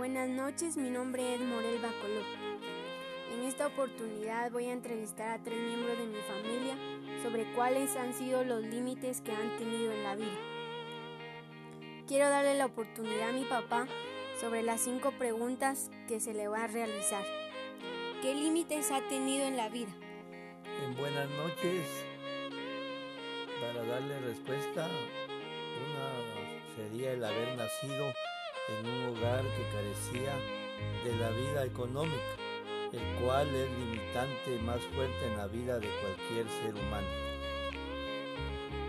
Buenas noches, mi nombre es Morel Bacoló. En esta oportunidad voy a entrevistar a tres miembros de mi familia sobre cuáles han sido los límites que han tenido en la vida. Quiero darle la oportunidad a mi papá sobre las cinco preguntas que se le va a realizar. ¿Qué límites ha tenido en la vida? En buenas noches, para darle respuesta, una sería el haber nacido en un hogar que carecía de la vida económica, el cual es limitante más fuerte en la vida de cualquier ser humano.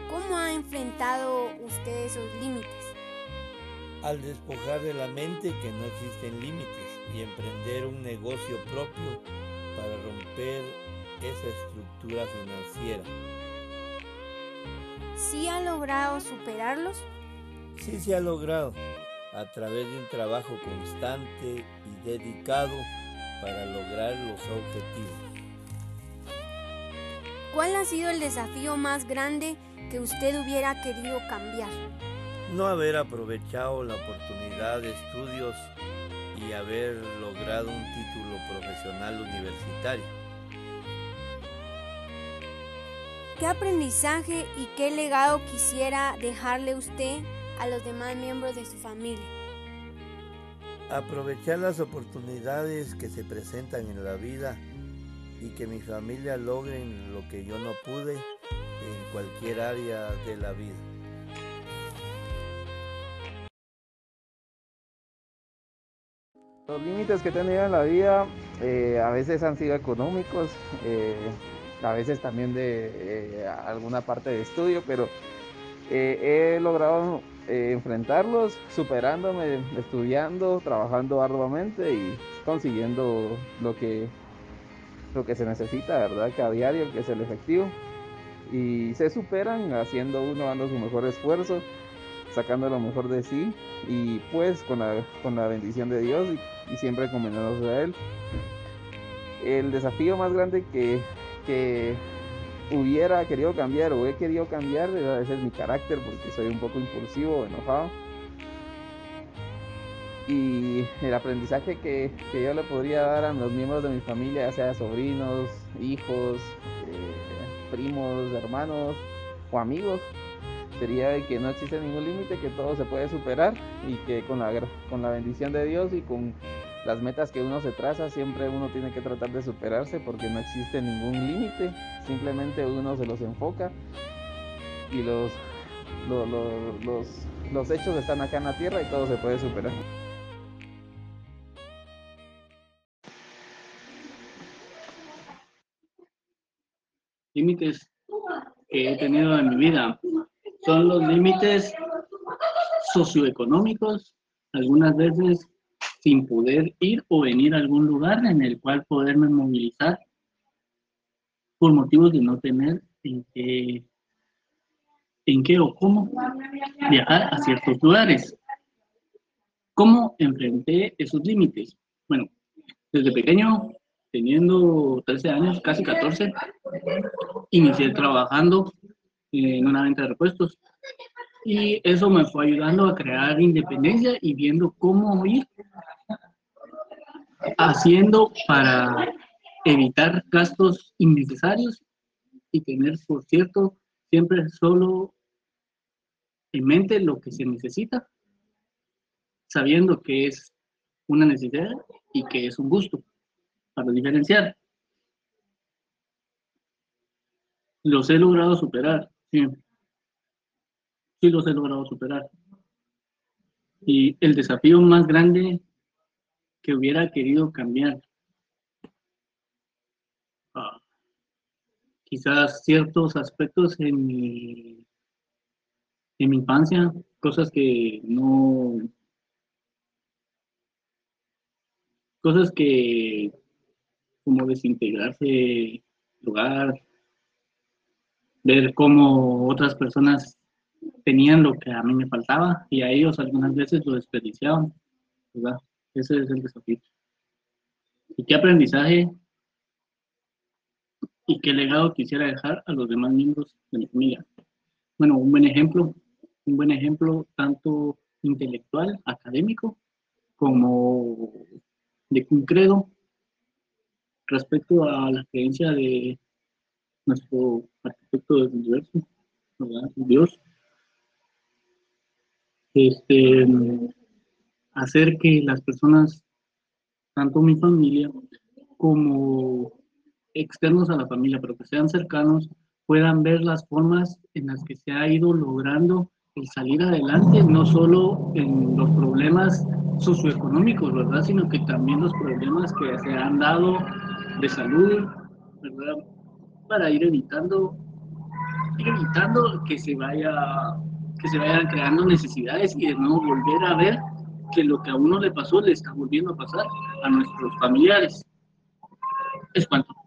¿Cómo ha enfrentado usted esos límites? Al despojar de la mente que no existen límites y emprender un negocio propio para romper esa estructura financiera. ¿Sí ha logrado superarlos? Sí se ha logrado a través de un trabajo constante y dedicado para lograr los objetivos. ¿Cuál ha sido el desafío más grande que usted hubiera querido cambiar? No haber aprovechado la oportunidad de estudios y haber logrado un título profesional universitario. ¿Qué aprendizaje y qué legado quisiera dejarle usted a los demás miembros de su familia? Aprovechar las oportunidades que se presentan en la vida y que mi familia logren lo que yo no pude en cualquier área de la vida. Los límites que he tenido en la vida eh, a veces han sido económicos, eh, a veces también de eh, alguna parte de estudio, pero he logrado enfrentarlos superándome, estudiando, trabajando arduamente y consiguiendo lo que, lo que se necesita, ¿verdad? Cada diario, que es el efectivo. Y se superan haciendo uno, dando su mejor esfuerzo, sacando lo mejor de sí y pues con la, con la bendición de Dios y, siempre encomendándose a Él. El desafío más grande que, que hubiera querido cambiar o he querido cambiar, ese es mi carácter porque soy un poco impulsivo, enojado. Y el aprendizaje que, que yo le podría dar a los miembros de mi familia, ya sea sobrinos, hijos, eh, primos, hermanos o amigos, sería que no existe ningún límite, que todo se puede superar y que con la, con la bendición de Dios y con las metas que uno se traza, siempre uno tiene que tratar de superarse porque no existe ningún límite, simplemente uno se los enfoca y los, los, los, los, hechos están acá en la tierra y todo se puede superar. Límites que he tenido en mi vida son los límites socioeconómicos, algunas veces sin poder ir o venir a algún lugar en el cual poderme movilizar por motivos de no tener en qué, en qué o cómo viajar a ciertos lugares. ¿Cómo enfrenté esos límites? Bueno, desde pequeño, teniendo 13 años, casi 14, inicié trabajando en una venta de repuestos. Y eso me fue ayudando a crear independencia y viendo cómo ir haciendo para evitar gastos innecesarios y tener, por cierto, siempre solo en mente lo que se necesita, sabiendo que es una necesidad y que es un gusto, para diferenciar. Los he logrado superar, sí. Sí los he logrado superar. Y el desafío más grande que hubiera querido cambiar. Ah, quizás ciertos aspectos en mi, en mi infancia, cosas que no... Cosas que como desintegrarse lugar, ver cómo otras personas tenían lo que a mí me faltaba y a ellos algunas veces lo desperdiciaban, ¿verdad? Ese es el desafío. ¿Y qué aprendizaje y qué legado quisiera dejar a los demás miembros de mi familia? Bueno, un buen ejemplo, un buen ejemplo tanto intelectual, académico, como de un credo respecto a la creencia de nuestro arquitecto del universo, Dios. Este, hacer que las personas, tanto mi familia como externos a la familia, pero que sean cercanos, puedan ver las formas en las que se ha ido logrando el salir adelante, no solo en los problemas socioeconómicos, ¿verdad? Sino que también los problemas que se han dado de salud, ¿verdad? Para ir evitando, ir evitando que se vaya, que se vayan creando necesidades y de nuevo volver a ver que lo que a uno le pasó le está volviendo a pasar a nuestros familiares. Es cuanto.